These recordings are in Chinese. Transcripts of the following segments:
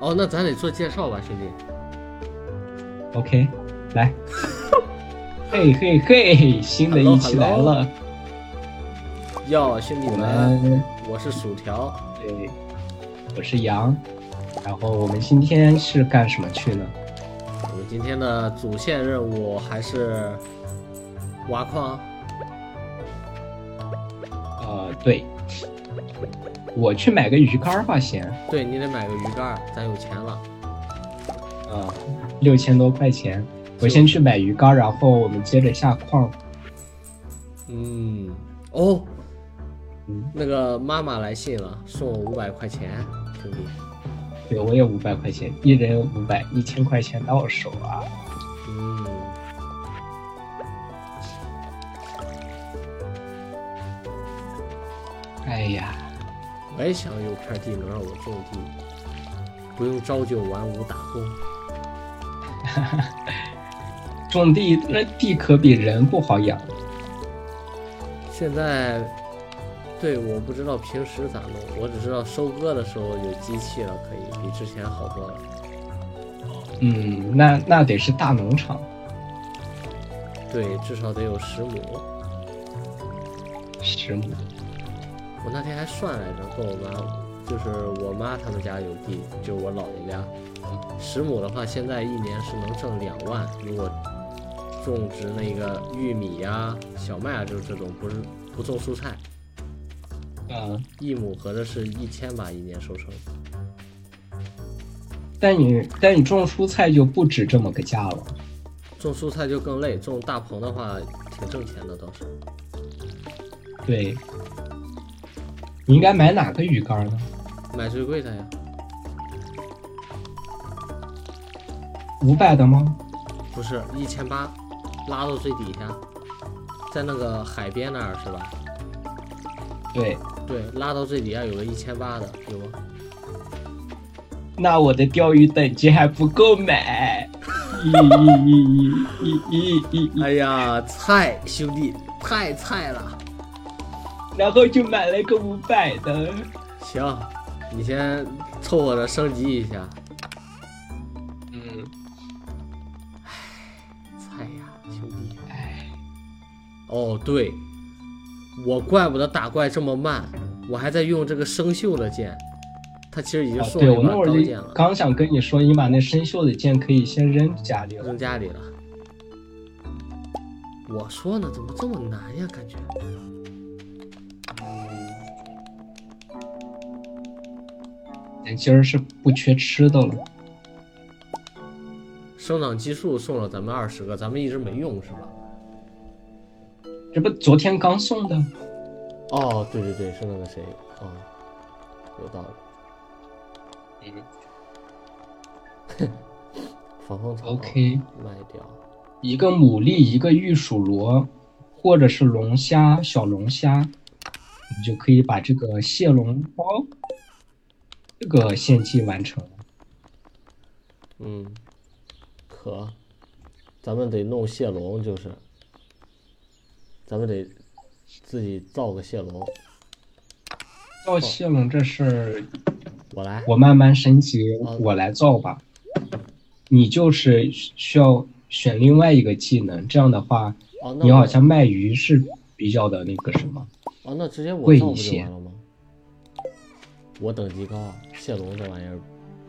哦，那咱得做介绍吧，兄弟。OK，来，嘿嘿嘿，新的一期来了，哟，兄弟我们，我是薯条。对，我是羊，然后我们今天是干什么去呢？我们今天的主线任务还是挖矿。呃，对，我去买个鱼竿儿吧，先，对你得买个鱼竿，咱有钱了。啊，六千多块钱，我先去买鱼竿儿，然后我们接着下矿。嗯，哦，嗯，那个妈妈来信了，送我五百块钱，兄弟。对我也五百块钱，一人五百，一千块钱到手啊。嗯，哎呀，我也想有片地能让我种地，不用朝九晚五打工。种地那地可比人不好养。现在，对，我不知道平时咋弄，我只知道收割的时候有机器了，可以比之前好多了。嗯，那那得是大农场，对，至少得有十亩。十亩。我那天还算来着，跟我妈，就是我妈他们家有地，就是我姥爷家，十亩的话，现在一年是能挣两万。如果种植那个玉米呀、小麦啊，就是这种不是不种蔬菜，嗯，一亩合着是一千吧，一年收成。但你但你种蔬菜就不止这么个价了。种蔬菜就更累，种大棚的话挺挣钱的倒是。对，你应该买哪个鱼竿呢？买最贵的呀，五百的吗？不是一千八，拉到最底下，在那个海边那儿是吧？对，对，拉到最底下有个一千八的，有吗？那我的钓鱼等级还不够买。咦咦咦咦咦咦咦，哎呀，菜兄弟太菜了。然后就买了一个五百的。行，你先凑合着升级一下。嗯，唉菜呀，兄弟。唉，哦，对，我怪不得打怪这么慢，我还在用这个生锈的剑，它其实已经送了一把那刀剑了，刚想跟你说，你把那生锈的剑可以先扔家里了扔。家里了。我说呢，怎么这么难呀？感觉咱今儿是不缺吃的了。生长激素送了咱们二十个，咱们一直没用是吧？这不昨天刚送的？哦，对对对，是那个谁，哦，有道理。防风草 OK 卖掉。一个牡蛎，一个玉鼠螺，或者是龙虾、小龙虾，你就可以把这个蟹笼包这个献祭完成了。嗯，可，咱们得弄蟹笼，就是，咱们得自己造个蟹笼。造蟹笼这事儿，我来，我慢慢升级好，我来造吧。你就是需要选另外一个技能，这样的话，你好像卖鱼是比较的那个什么。哦，那直接我造不就贵一些完了吗？我等级高啊，蟹龙这玩意儿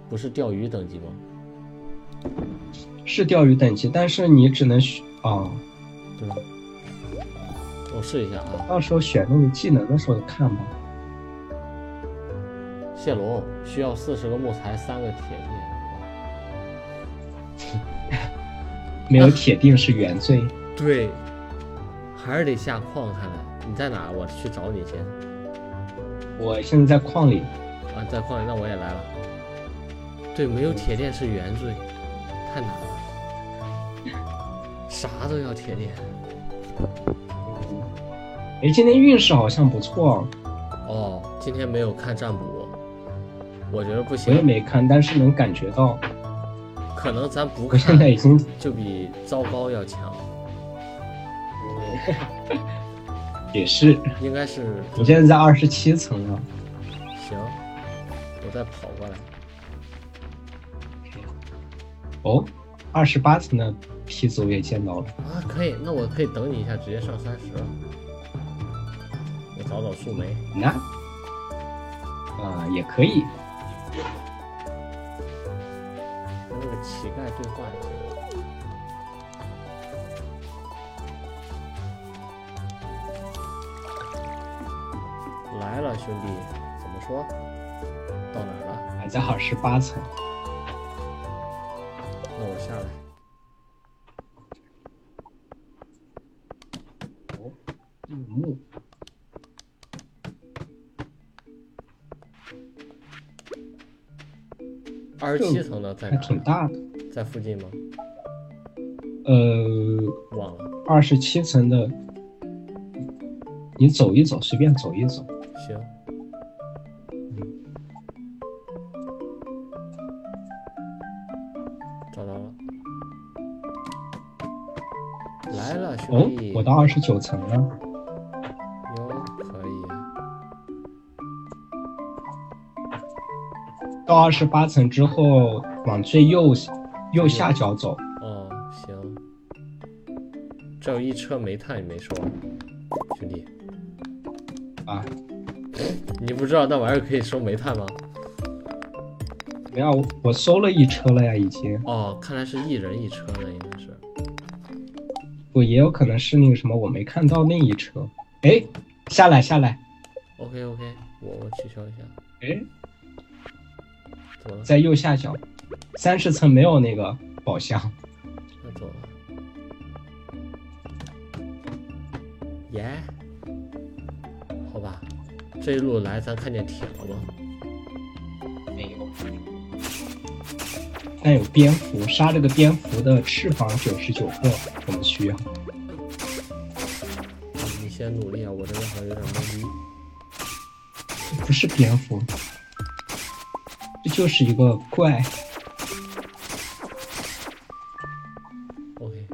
不是钓鱼等级吗？是钓鱼等级，但是你只能选啊、对吧？我试一下啊，到时候选那个技能的时候看吧。蟹龙需要四十个木材，三个铁锭。没有铁锭是原罪。对，还是得下矿。看看你在哪？我去找你先。我现在在矿里，啊，在矿里，那我也来了。对，没有铁链是原罪，太难了。啥都要铁链。哎，今天运势好像不错，哦，今天没有看占卜，我觉得不行我也行，没看，但是能感觉到。可能咱不我现在看已经就比糟糕要强，也是，应该是我现在在二十七层了。行。我再跑过来，哦，二十八层的梯子我也见到了。啊，可以，那我可以等你一下，直接上三十。我找找树莓。那，啊、也可以。跟那个乞丐对话一下。来了，兄弟，怎么说？到哪儿了？还在二十八层。那我下来。哦，绿幕。二十七层的在还哪？挺大的。在附近吗？呃，忘了。二十七层的，你走一走，随便走一走。行。我到二十九层了。哟，可以。到二十八层之后，往最右右下角走。哦，行。这有一车煤炭也没收，兄弟。啊，你不知道那玩意儿可以收煤炭吗？没有，我我收了一车了呀，已经。哦，看来是一人一车了，应该是。不，也有可能是那个什么，我没看到那一车。哎，下来下来。OK OK，我我取消一下。哎，怎么了？在右下角，三十层没有那个宝箱。那走了。耶、好吧，这一路来咱看见铁了吗？但有蝙蝠，杀这个蝙蝠的翅膀九十九个，我们需要。你先努力啊，我这边好像有点懵逼。这不是蝙蝠，这就是一个怪。OK，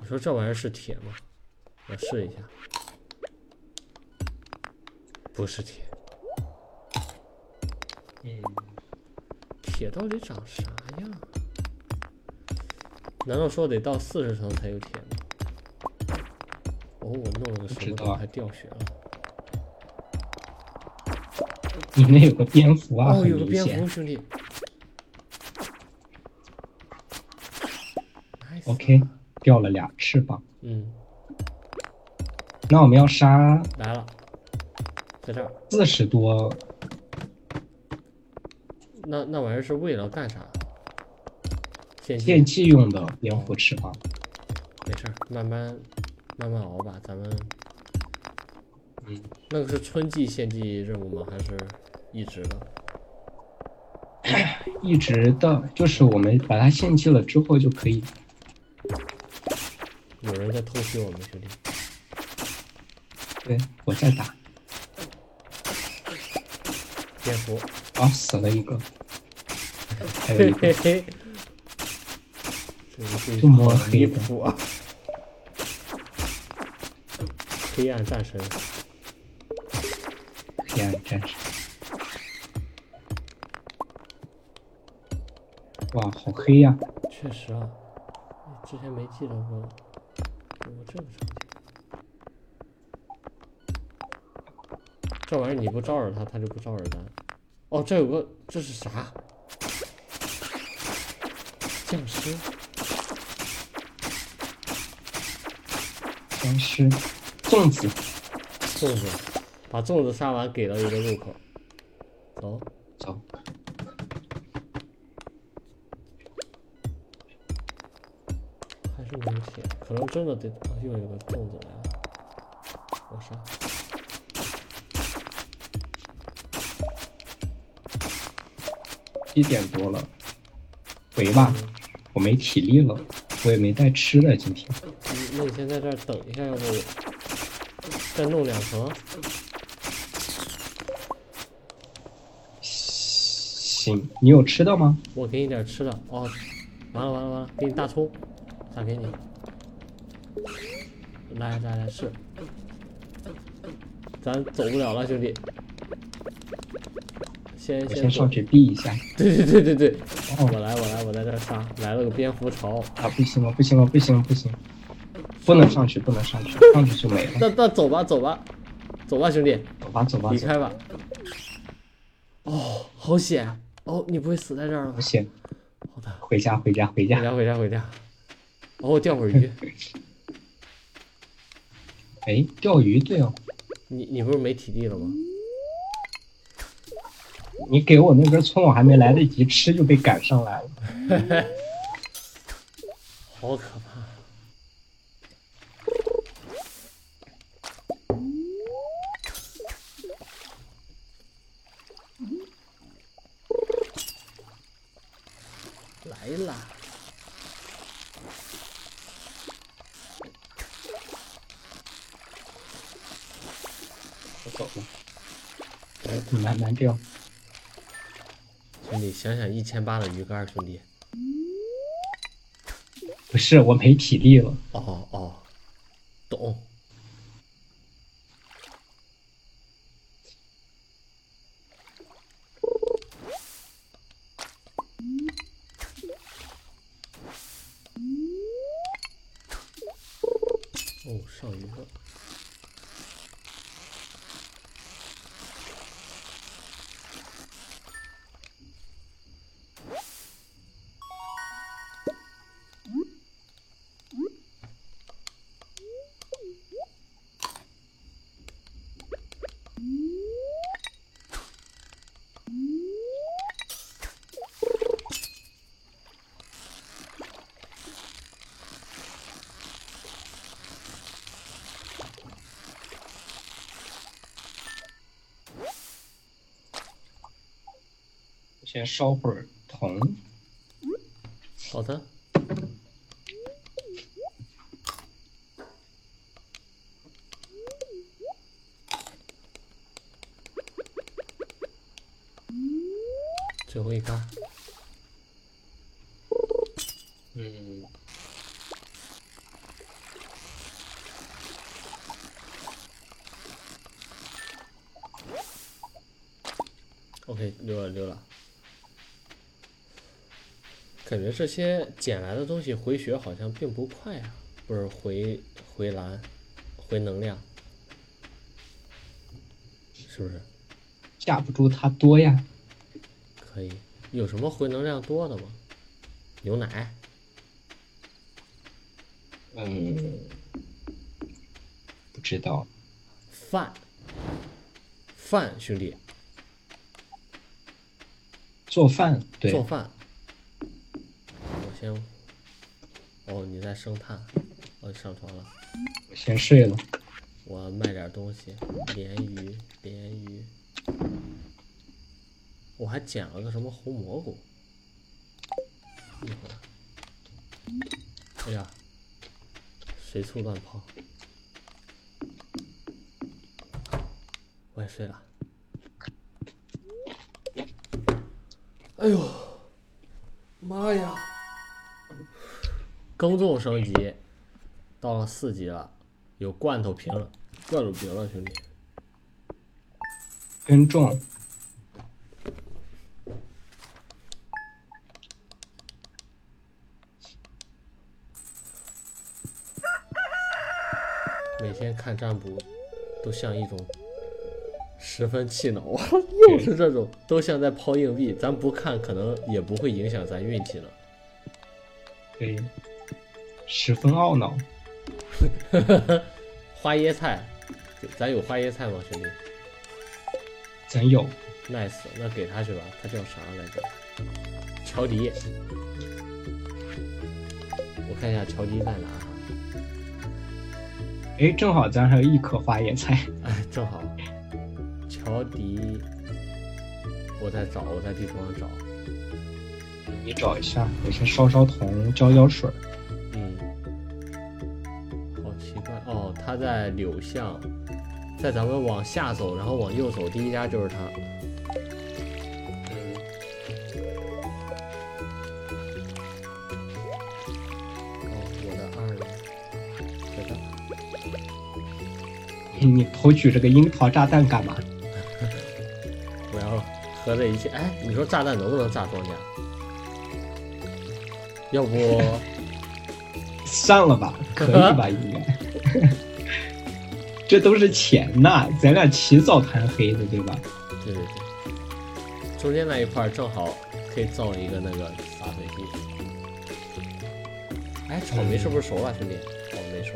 你说这玩意儿是铁吗？我试一下，不是铁。铁到底长啥样？难道说得到四十层才有铁吗？哦，我弄了个什么东西还掉血了？你那有个蝙蝠啊，哦，有个蝙蝠，兄弟。OK，掉了俩翅膀。嗯，那我们要杀来了，在这儿。四十多，那那玩意儿是为了干啥？献祭用的蝙蝠翅膀。没事儿，慢慢慢慢熬吧。咱们嗯，那个是春季献祭任务吗？还是一直的？一直的，就是我们把它献祭了之后就可以。有人在偷袭我们，兄弟。对，我在打。蝙蝠，啊，死了一个，嘿嘿嘿。这么离黑的谱啊！黑暗战神，黑暗战神。哇，好黑呀、确实啊，之前没记得过我这个场景。这玩意儿你不招惹他，他就不招惹咱。哦，这有个，这是啥？僵尸？僵尸，粽子，粽子，把粽子杀完，给了一个入口。走，走。还是没有铁，可能真的得、啊又有个粽子来了，我杀。一点多了，回吧，我没体力了，我也没带吃的今天。你那你先在这儿等一下，要不再弄两层？行，你有吃的吗？我给你点吃的哦。完了完了完了，给你大葱，咋给你？来来来，是，咱走不了了，兄弟。先先我先上去避一下。对对对对对，哦我来我来我我在这杀，来了个蝙蝠巢。啊，不行了，不行了，不行了，不行，不能上去，不能上去，上去就没了。那那走吧，走吧，走吧，兄弟，走吧，走吧，离开吧。哦，好险！哦，你不会死在这儿了吧不？行，好的，回家，回家，回家。回家，回家，回家。哦，我钓会儿鱼。哎，钓鱼，对哦，你你不是没体力了吗？你给我那根葱，我还没来得及吃就被赶上来了。好可怕！来啦！我走了。哎，慢慢钓。兄弟，想想一千八的鱼竿，兄弟。不是，我没体力了。哦哦，先烧会儿铜。好的。最后一杆。嗯，OK，溜了溜了。感觉这些捡来的东西回血好像并不快啊，不是回回蓝，回能量，是不是？架不住它多呀。可以。有什么回能量多的吗？牛奶。嗯，不知道。饭。饭，兄弟，做饭，对，做饭。我先。哦，你在生炭。哦，你上床了。我先睡了。我卖点东西，鲢鱼，鲢鱼。我还捡了个什么红蘑菇。一会儿。哎呀，随处乱跑。我也睡了。哎呦，妈呀！耕种升级到了四级了，有罐头瓶了，罐头瓶了，兄弟。耕种，每天看占卜，都像一种十分气恼。又是这种，都像在抛硬币。咱不看，可能也不会影响咱运气呢。对，十分懊恼。花椰菜，咱有花椰菜吗，兄弟咱有，？nice，那给他去吧。他叫啥来着？乔迪。我看一下乔迪在哪哈。哎，正好咱还有一颗花椰菜。哎，正好，乔迪，我在找，我在地图上找。你找一下，我先烧烧铜，浇浇水。哦，他在柳巷，在咱们往下走，然后往右走，第一家就是他。嗯，哦，我的二呢？在这。你投取这个樱桃炸弹干嘛？我要合在一起。哎，你说炸弹能不能炸庄稼？要不 算了吧，可以吧？应该。这都是钱呐，咱俩起早贪黑的，对吧？对对对，中间那一块正好可以造一个那个洒水器。哎，草莓是不是熟了，兄弟？草莓熟，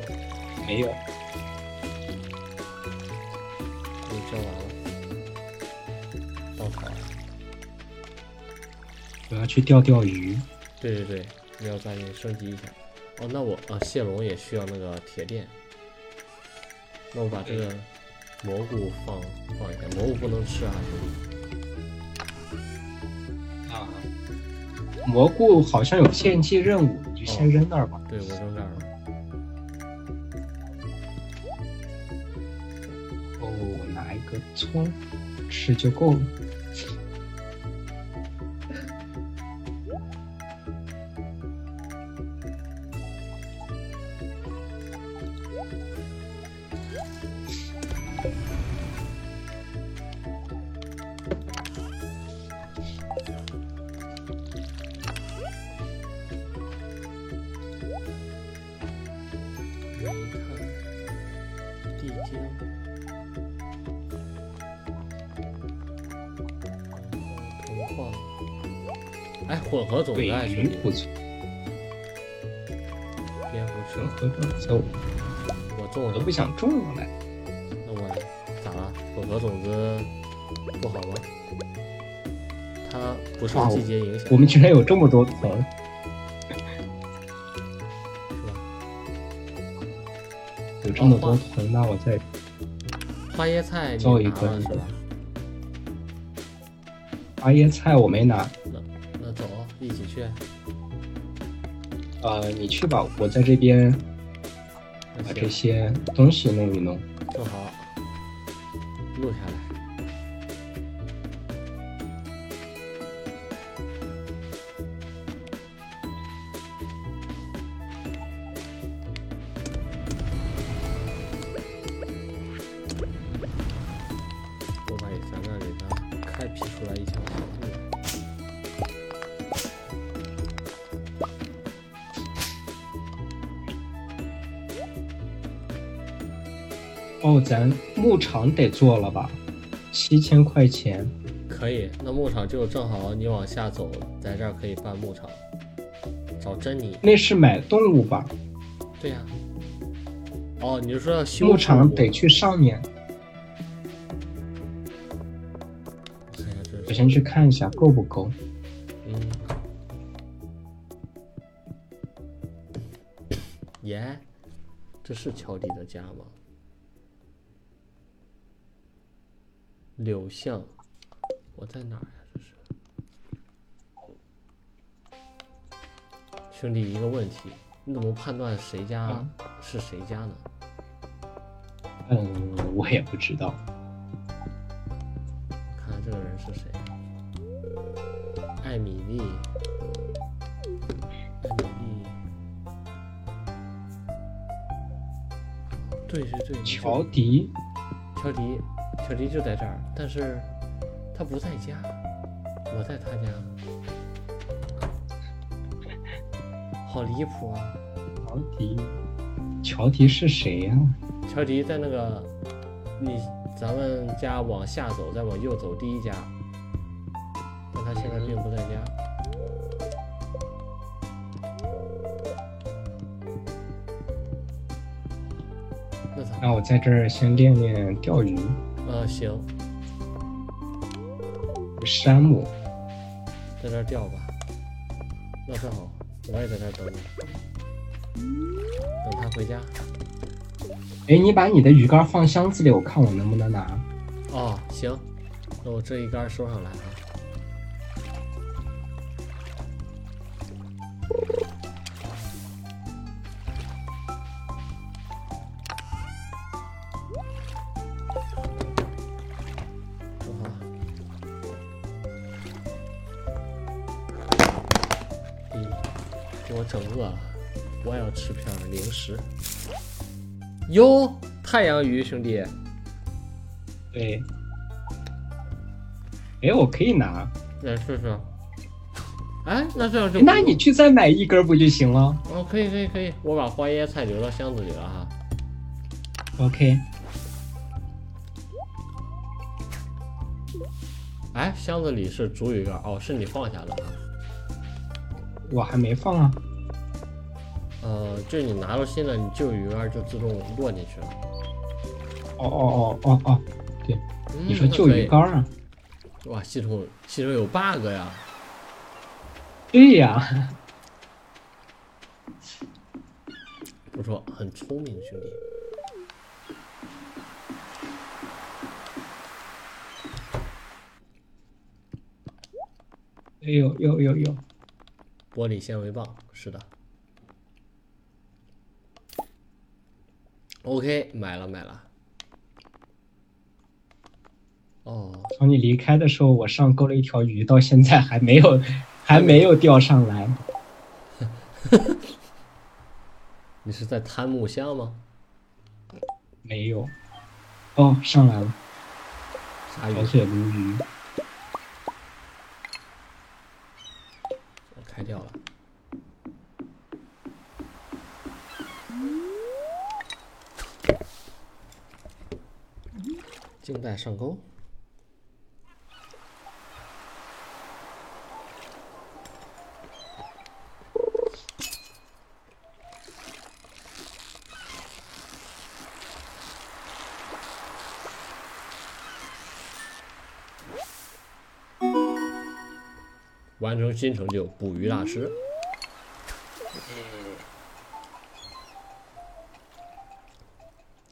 没有，你蒸完了，稻草。我要去钓钓鱼。对对对，你要赶紧升级一下。哦，那我啊，蟹笼也需要那个铁链。那我把这个蘑菇放放一下，蘑菇不能吃啊，兄弟。啊，蘑菇好像有献祭任务，你就先扔那儿吧。对，我扔那儿了。哦，我拿一个葱吃就够了。哎，混合种子尾啊，兄弟，鱼不错，蝙蝠混车，合种子我种了我都不，想种了。那我咋了？混合种子不好吗？它不受季节影响，我们居然有这么多层，是吧？有这么多层，那我再花椰菜你造一个拿了是吧？花椰菜我没拿，去。呃，你去吧，我在这边把这，些东西弄一弄。哦，咱牧场得做了吧？七千块钱，可以，那牧场就正好你往下走，在这儿可以办牧场，找珍妮。那是买动物吧？对呀、哦，你是说要修牧场得去上面，我先去看一下够不够。嗯，耶，这是乔迪的家吗？柳巷，我在哪儿呀？这是，兄弟，一个问题，你怎么判断谁家啊是谁家呢？嗯，我也不知道。看看这个人是谁？艾米丽，艾米丽，对对对，乔迪，乔迪，乔迪就在这儿，但是他不在家，我在他家，好离谱啊！乔迪，乔迪是谁呀、乔迪在那个你咱们家往下走，再往右走第一家，但他现在并不在家。那咋办？那我在这儿先练练钓鱼。呃，行，山姆，在这儿钓吧。那正好，我也在这儿等你，等他回家。哎，你把你的鱼竿放箱子里，我看我能不能拿。哦，行，那我这一杆收上来啊。儿零食。哟，太阳鱼兄弟。对。哎，我可以拿。来试试。哎，那这样就那你去再买一根不就行了哦，可以可以可以，我把花椰菜留到箱子里了哈。？OK，哎，箱子里是竹鱼竿，哦，是你放下的啊。我还没放啊。呃，就是你拿到新的，你旧鱼竿就自动落进去了。哦哦哦哦哦，对你说旧鱼？竿啊？哇，系统系统有 bug 呀！对呀，不错，很聪明，兄弟。哎呦呦呦呦，玻璃纤维棒，是的。OK，买了买了。哦，从你离开的时候，我上钩了一条鱼，到现在还没有，还没有钓上来。你是在贪木箱吗？没有。哦，上来了，啥鱼小？嘴鲈鱼。我开掉了。静待上钩。完成新成就，捕鱼大师。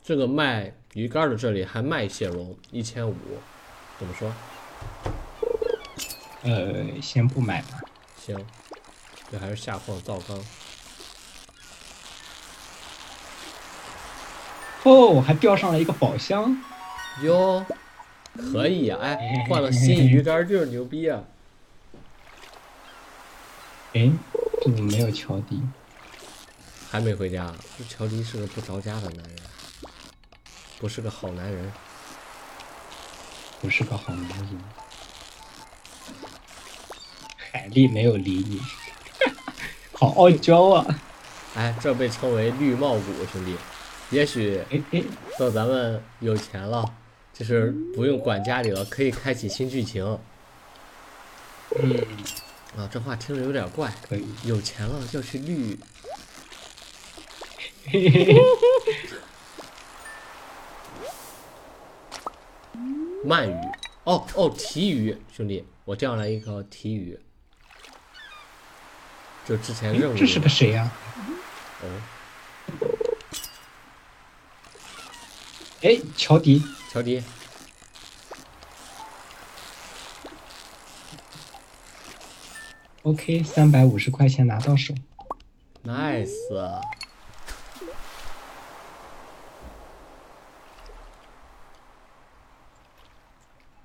这个卖鱼竿的这里还卖蟹笼，一千五，怎么说？呃，先不买吧。行，这还是下矿造缸。哦，还钓上了一个宝箱。哟，可以啊、哎，换了新鱼竿就是牛逼啊！哎，这怎么没有乔迪？还没回家，这乔迪是个不着家的男人，不是个好男人。不是个好男人。海丽没有理你，好傲娇啊！哎，这被称为绿帽谷，兄弟。也许哎哎，等咱们有钱了，就是不用管家里了，可以开启新剧情嗯，啊。这话听着有点怪。可以。有钱了要去绿，鳗鱼。哦哦，提鱼，兄弟，我钓上来一条提鱼。就之前任务这是个谁呀、哦，哎，乔迪，乔迪，OK，三百五十块钱拿到手。nice，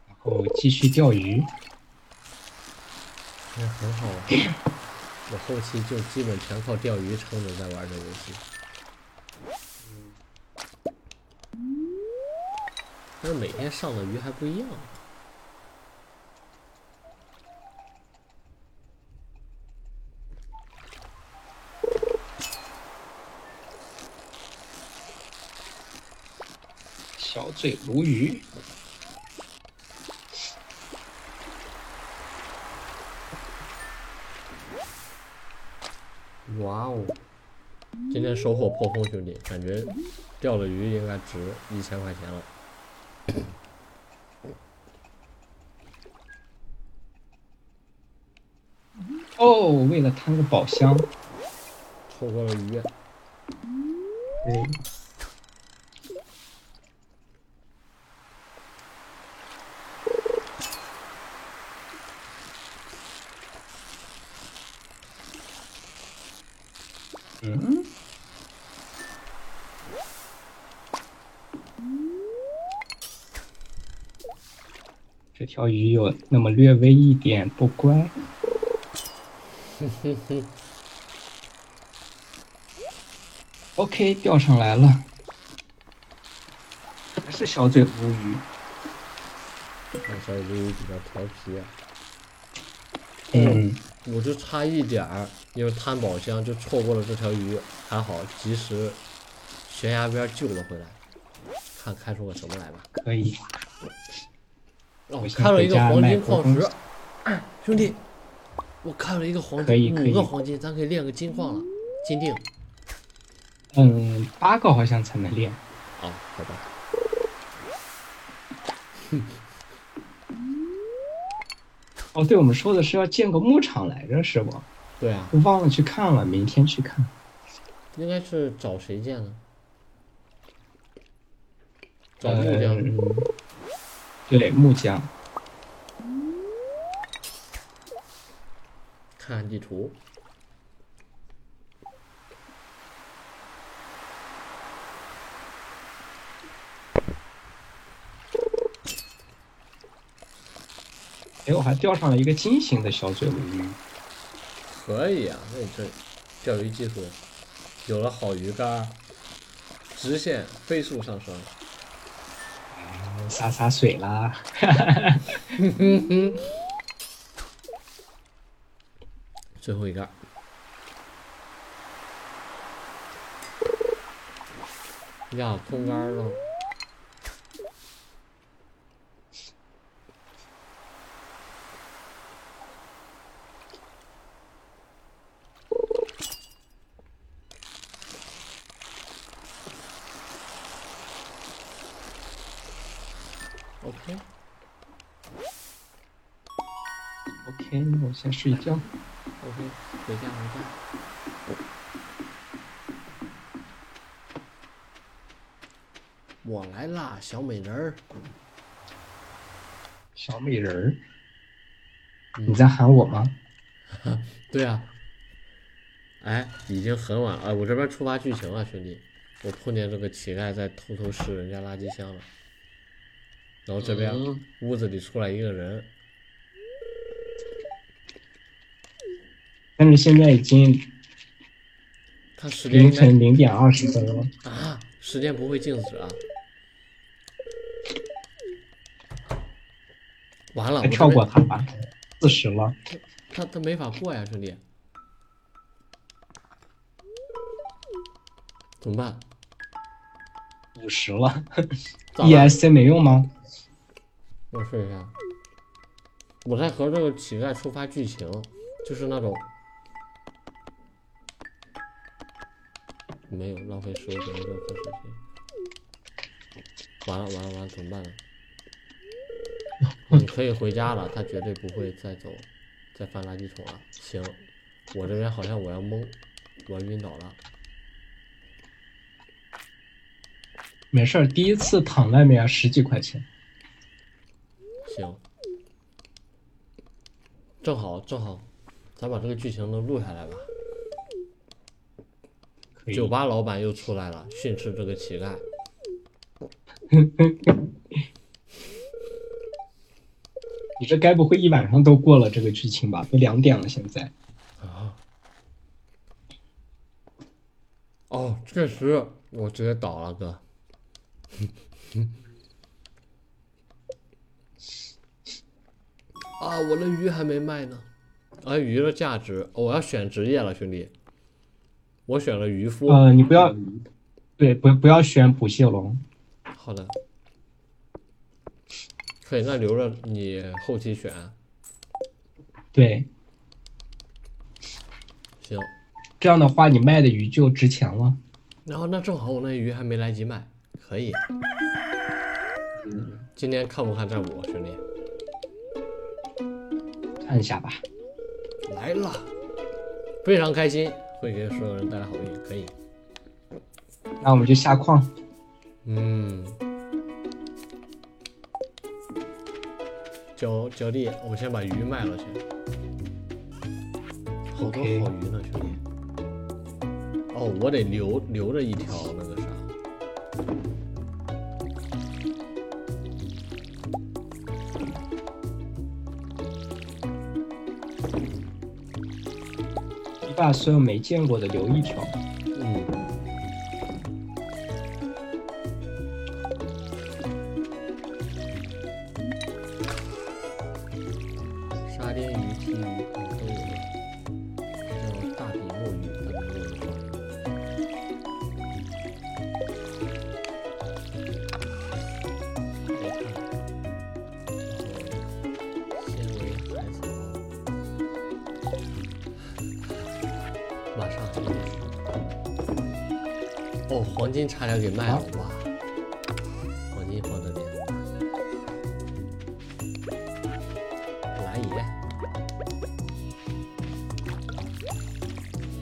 然后继续钓鱼。那很好啊。我后期就基本全靠钓鱼撑着在玩这游戏。但是每天上的鱼还不一样。小嘴鲈鱼，哇哦！今天收获颇丰，兄弟，感觉钓的鱼应该值一千块钱了。哦，为了贪个宝箱，错过了鱼，对，嗯，这条鱼有那么略微一点不乖。OK，钓上来了，还是小嘴鲈鱼。那小鱼鱼比较调皮啊。嗯，我就差一点儿，因为贪宝箱就错过了这条鱼，还好及时悬崖边救了回来。看开出个什么来吧。可以。哦我，先开了一个黄金矿石兄弟，我看了一个黄金，五个黄金，咱可以练个金矿了，金锭。嗯，八个好像才能练。哦，好吧。哦，对，我们说的是要建个牧场来着，是不？对啊，忘了去看了，明天去看。应该是找谁建呢？找木匠。嗯，对，木匠。看看地图。哎，我还钓上了一个金型的小嘴鲈鱼。可以啊，那你这钓鱼技术有了好鱼竿，直线飞速上升。洒洒水啦。最后一个。呀，空杆了。OK，OK，那我先睡觉。OK，回家回家。我来啦，小美人儿。小美人儿，嗯你在喊我吗？对啊。哎，已经很晚了，哎，我这边触发剧情了，兄弟，我碰见这个乞丐在偷偷拾人家垃圾箱了。然后这边嗯屋子里出来一个人，但是现在已经他时间凌晨零点二十分了。啊，时间不会静止啊。完了，跳过他吧，四十了。他他没法过呀，兄弟，怎么办？五十了，ESC 没用吗？我试一下。我在和这个乞丐触发剧情，就是那种没有浪费十五点六颗时间。完了完了完了，怎么办呢？你可以回家了，他绝对不会再走，再翻垃圾桶了。行，我这边好像我要懵，我要晕倒了。没事儿，第一次躺外面十几块钱。行，正好正好，咱把这个剧情能录下来吧。酒吧老板又出来了，训斥这个乞丐。你这该不会一晚上都过了这个剧情吧？都两点了，现在。啊！哦，确实，我直接倒了，哥。啊，我的鱼还没卖呢。啊，鱼的价值，哦我要选职业了，兄弟。我选了渔夫。呃，你不要，对，不不要选捕蟹龙。好的。可以，那留着你后期选。对，行。这样的话你卖的鱼就值钱了。然后那正好我那鱼还没来及卖，可以。今天看不看战五，兄弟？看一下吧。来了，非常开心，会给所有人带来好运，可以。那我们就下矿。嗯。脚脚弟，我先把鱼卖了去。好多好鱼呢，兄弟。哦，我得留留着一条那个啥。把所有没见过的留一条。黄金差点给卖了，哇！黄金放这边，来也。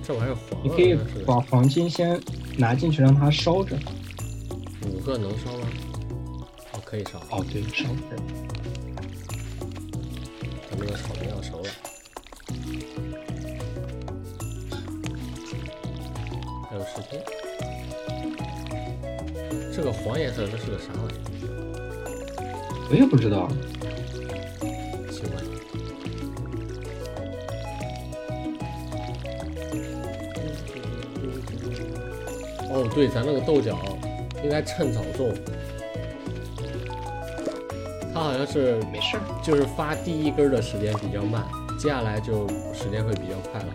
这玩意儿黄了，你可以把黄金先拿进去，让它烧着。五个能烧吗？哦，可以烧。哦，对，烧色这是个啥玩意我也不知道，奇怪。哦，对，咱那个豆角应该趁早种。它好像是没事。就是发第一根的时间比较慢，接下来就时间会比较快了。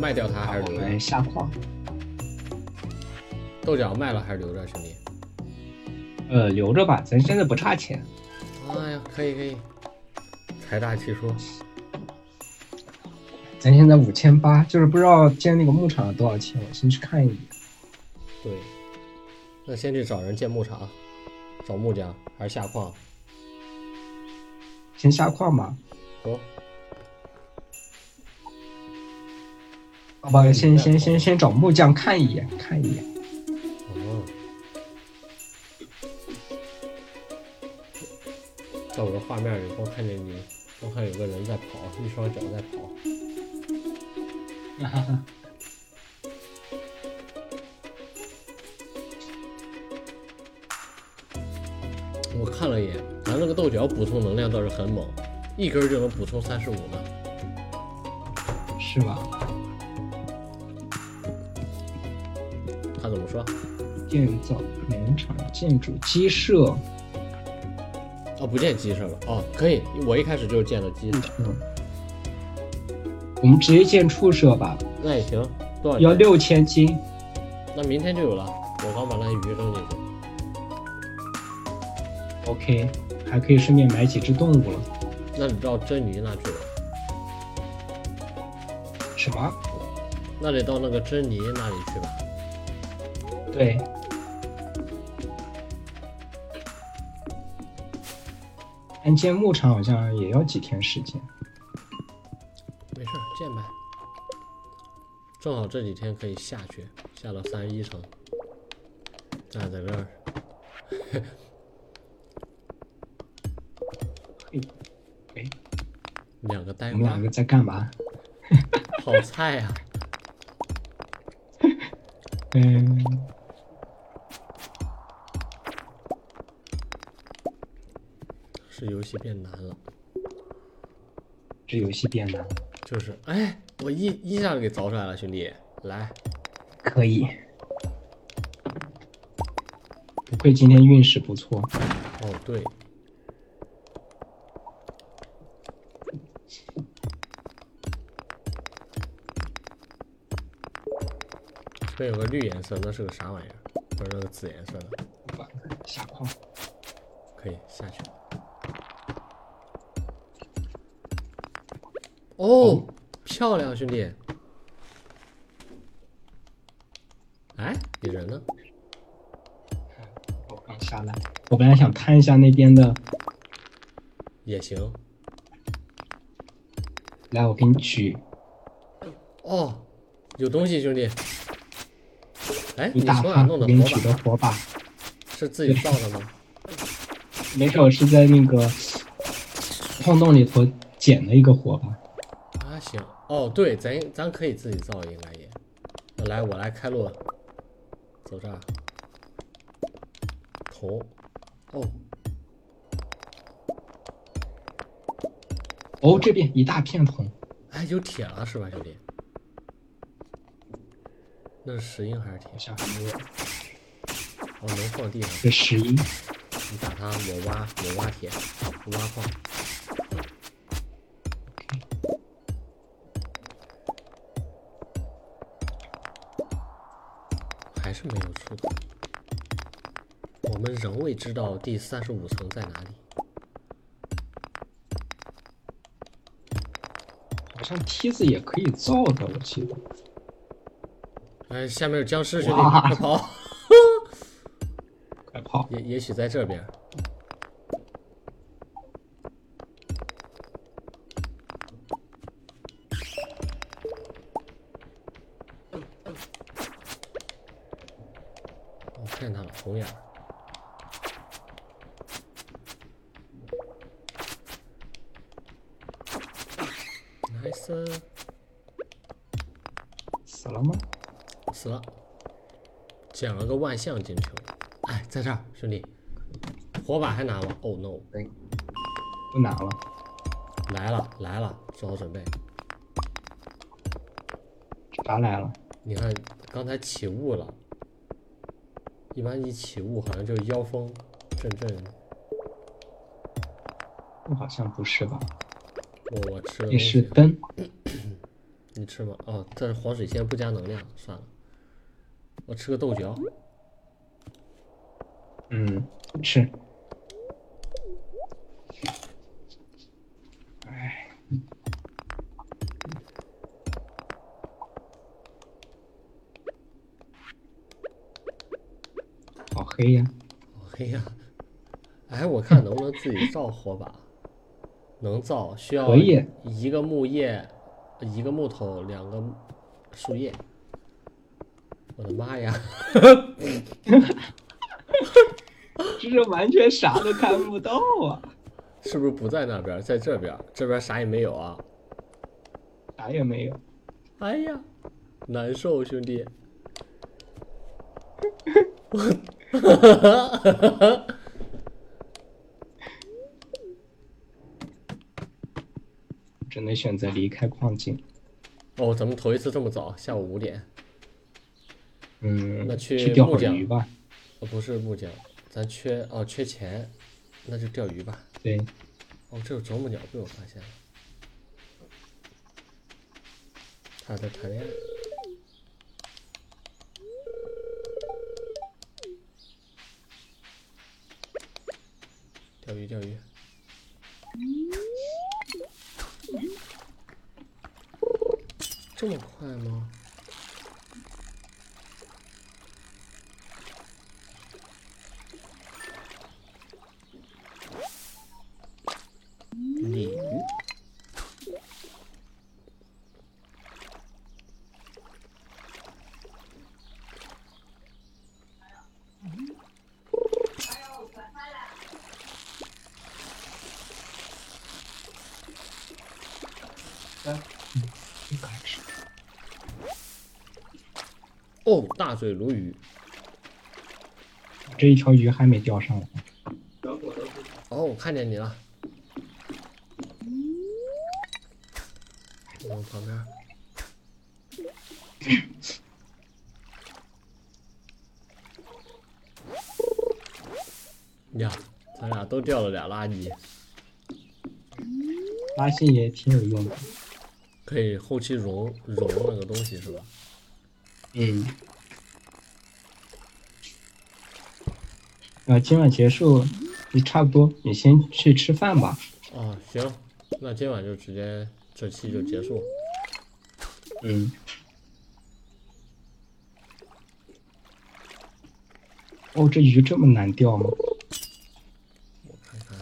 卖掉它还是我留着？们下矿。豆角卖了还是留着，兄弟？呃，留着吧，咱现在不差钱。哎呀，可以可以，财大气粗。咱现在五千八，就是不知道建那个牧场要多少钱，我先去看一眼。对，那先去找人建牧场，找木匠还是下矿？先下矿吧，走，好吧，先先先先找木匠看一眼，看一眼。画面里，光看见你，光看有个人在跑，一双脚在跑。我看了一眼，咱那个豆角补充能量倒是很猛，一根就能补充三十五呢。是吧？他怎么说？建造农场建筑鸡舍，哦，不见鸡是吧。哦，可以，我一开始就建了鸡舍，嗯，我们直接建畜舍吧，那也行。多少钱？要六千斤。那明天就有了。我刚把那鱼扔进去。OK，还可以顺便买几只动物了。那你到珍妮那去了？什么？那得到那个珍妮那里去吧？对，但建牧场好像也要几天时间。没事儿，建呗。正好这几天可以下去，下到三十一层。站在这儿，哎，两个呆瓜我们两，个在干嘛？好菜啊、嗯，是游戏变难了。这游戏变难了。就是，哎，我一一下就给凿出来了，兄弟，来，可以，不愧今天运势不错。哦，对，这有个绿颜色，那是个啥玩意儿？不是那个紫颜色的，下矿，可以下去。哦，漂亮，兄弟。哎，你人呢？我刚下来，我本来想探一下那边的，也行。来，我给你举哦，有东西，兄弟。哎，你打哪趴，弄的火我给你举的把？火把。是自己造的吗？没事，我是在那个矿洞里头捡了一个火把。哦，对，咱咱可以自己造，应该也。我来，我来开路。走这儿。铜。哦，哦，这边一大片铜，哎，有铁了是吧，兄弟？那是石英还是铁好？像还没有。哦，能放地上。这石英，你打它，我挖，我挖铁，我挖矿。知道第三十五层在哪里。好像梯子也可以造的，我记得。哎，下面有僵尸，兄弟，快跑！快跑！也也许在这边。万象进球。哎，在这儿，兄弟，火把还拿吗？Oh no！不拿了。来了来了，做好准备。啥来了？你看，刚才起雾了，一般一起雾好像就妖风阵阵。好像不是吧？我我吃了。你，是灯。你吃吗？哦，这是黄水仙不加能量，算了，我吃个豆角。嗯，吃。哎，好黑呀！好黑呀！哎，我看能不能自己造火把？能造，需要一个木叶，一个木头，两个树叶。我的妈呀！这是完全啥都看不到啊，是不是不在那边，在这边？这边啥也没有啊！啥也没有。哎呀，难受，兄弟。只能选择离开矿井。哦，咱们头一次这么早，下午五点。嗯，那去去钓会儿木匠鱼吧。哦，不是木匠，咱缺哦缺钱，那就钓鱼吧。对，哦，这有啄木鸟被我发现了，他在谈恋爱。钓鱼，钓鱼。这么快吗？鲤鱼。这个还是哦，大嘴鲈鱼。这一条鱼还没钓上来。哦，我看见你了。我旁边。呀，咱俩都掉了俩垃圾，拉线也挺有用的。可以后期融融那个东西是吧？嗯。啊，今晚结束，你差不多，你先去吃饭吧。啊，行，那今晚就直接这期就结束。嗯。哦，这鱼这么难钓吗？我看看，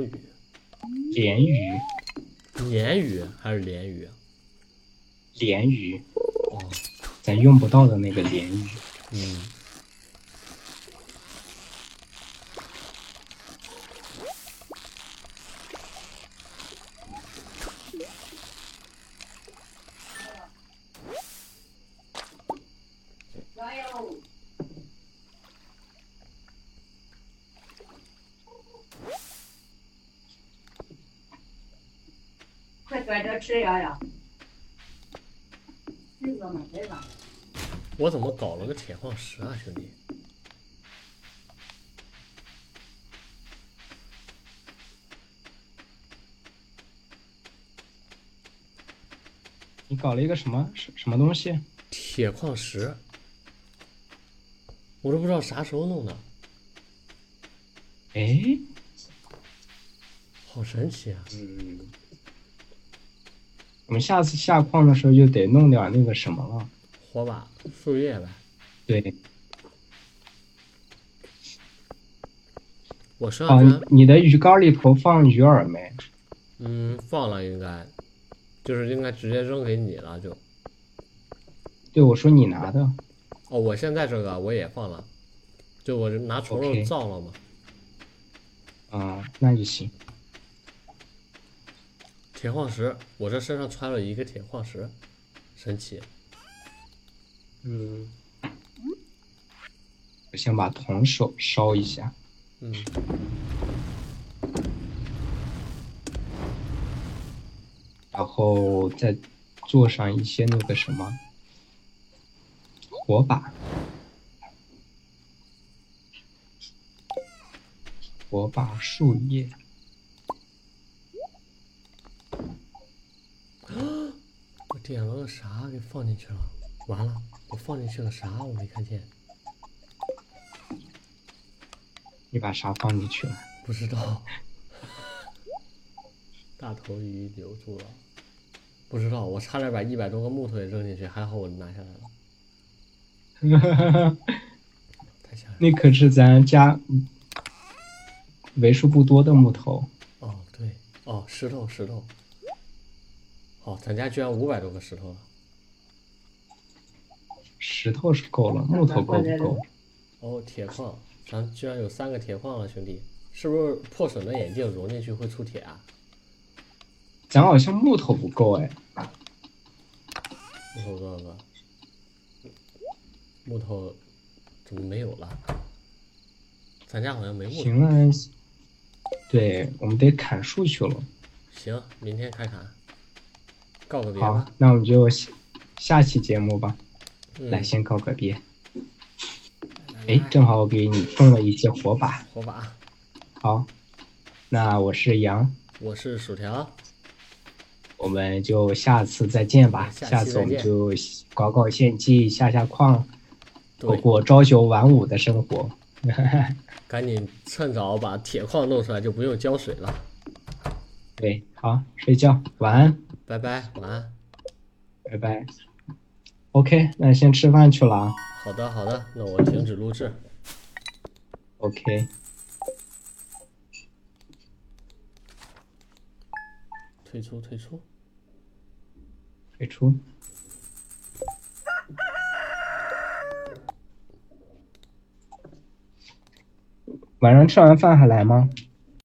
鱼、鲢鱼，鲶鱼还是鲢鱼啊？鲢鱼，哦，咱用不到的那个鲢鱼。嗯。快端着吃呀呀！这个嘛，这个。我怎么搞了个铁矿石啊，兄弟？你搞了一个什么什什么东西？铁矿石，我都不知道啥时候弄的，哎，好神奇啊！嗯，我们下次下矿的时候就得弄点那个什么了。火把、树叶呗。对，我说你的鱼缸里头放鱼饵没？嗯放了，应该就是应该直接扔给你了就。对，我说你拿的。哦，我现在这个我也放了，就我拿虫肉造了嘛。啊，那就行。铁矿石，我这身上穿了一个铁矿石，神奇。嗯，我先把铜手烧一下。嗯，然后再做上一些那个什么火把，火把树叶，我点了个啥给放进去了？完了，我放进去了啥？我没看见，你把啥放进去了？不知道。大头鱼留住了，不知道，我差点把一百多个木头也扔进去，还好我拿下来了，太吓人。那可是咱家为数不多的木头。哦，对，哦，石头，石头。哦，咱家居然五百多个石头了。石头是够了，木头够不够？哦，铁矿，咱居然有三个铁矿了，兄弟，是不是破损的眼镜融进去会出铁啊？咱好像木头不够哎。木头哥哥，木头怎么没有了？咱家好像没木头。行了，对我们得砍树去了。行，明天开砍，告个别好。，那我们就下下期节目吧。嗯、来，先告个别。来哎，正好我给你送了一些火把。火把，好，那我是羊，我是薯条，我们就下次再见吧。下次我们就搞搞献祭，下下矿，过，过朝九晚五的生活。赶紧趁早把铁矿弄出来，就不用浇水了。对，好，睡觉，晚安，拜拜，晚安。拜拜。OK，那先吃饭去了啊。好的，好的，那我停止录制。OK，退出，退出。退出。晚上吃完饭还来吗？